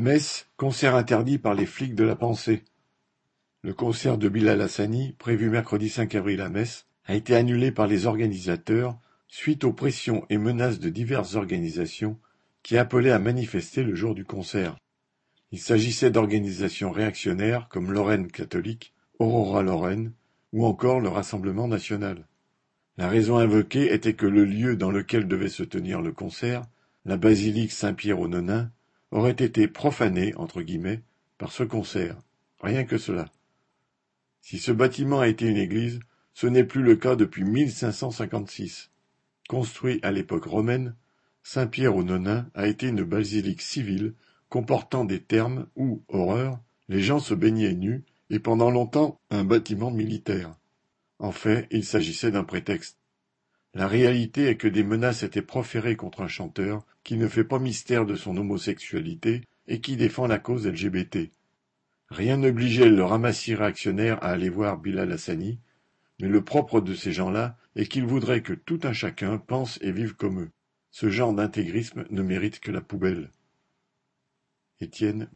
Metz, concert interdit par les flics de la pensée. Le concert de Bilal Hassani, prévu mercredi 5 avril à Metz, a été annulé par les organisateurs suite aux pressions et menaces de diverses organisations qui appelaient à manifester le jour du concert. Il s'agissait d'organisations réactionnaires comme Lorraine catholique, Aurora Lorraine ou encore le Rassemblement national. La raison invoquée était que le lieu dans lequel devait se tenir le concert, la basilique Saint-Pierre aux Nonains, aurait été profané entre guillemets par ce concert. Rien que cela. Si ce bâtiment a été une église, ce n'est plus le cas depuis 1556. Construit à l'époque romaine, Saint-Pierre aux Nonains a été une basilique civile comportant des thermes où, horreur, les gens se baignaient nus et pendant longtemps un bâtiment militaire. En fait, il s'agissait d'un prétexte. La réalité est que des menaces étaient proférées contre un chanteur qui ne fait pas mystère de son homosexualité et qui défend la cause LGBT. Rien n'obligeait le ramassis réactionnaire à aller voir Bilal Hassani, mais le propre de ces gens-là est qu'ils voudraient que tout un chacun pense et vive comme eux. Ce genre d'intégrisme ne mérite que la poubelle. Étienne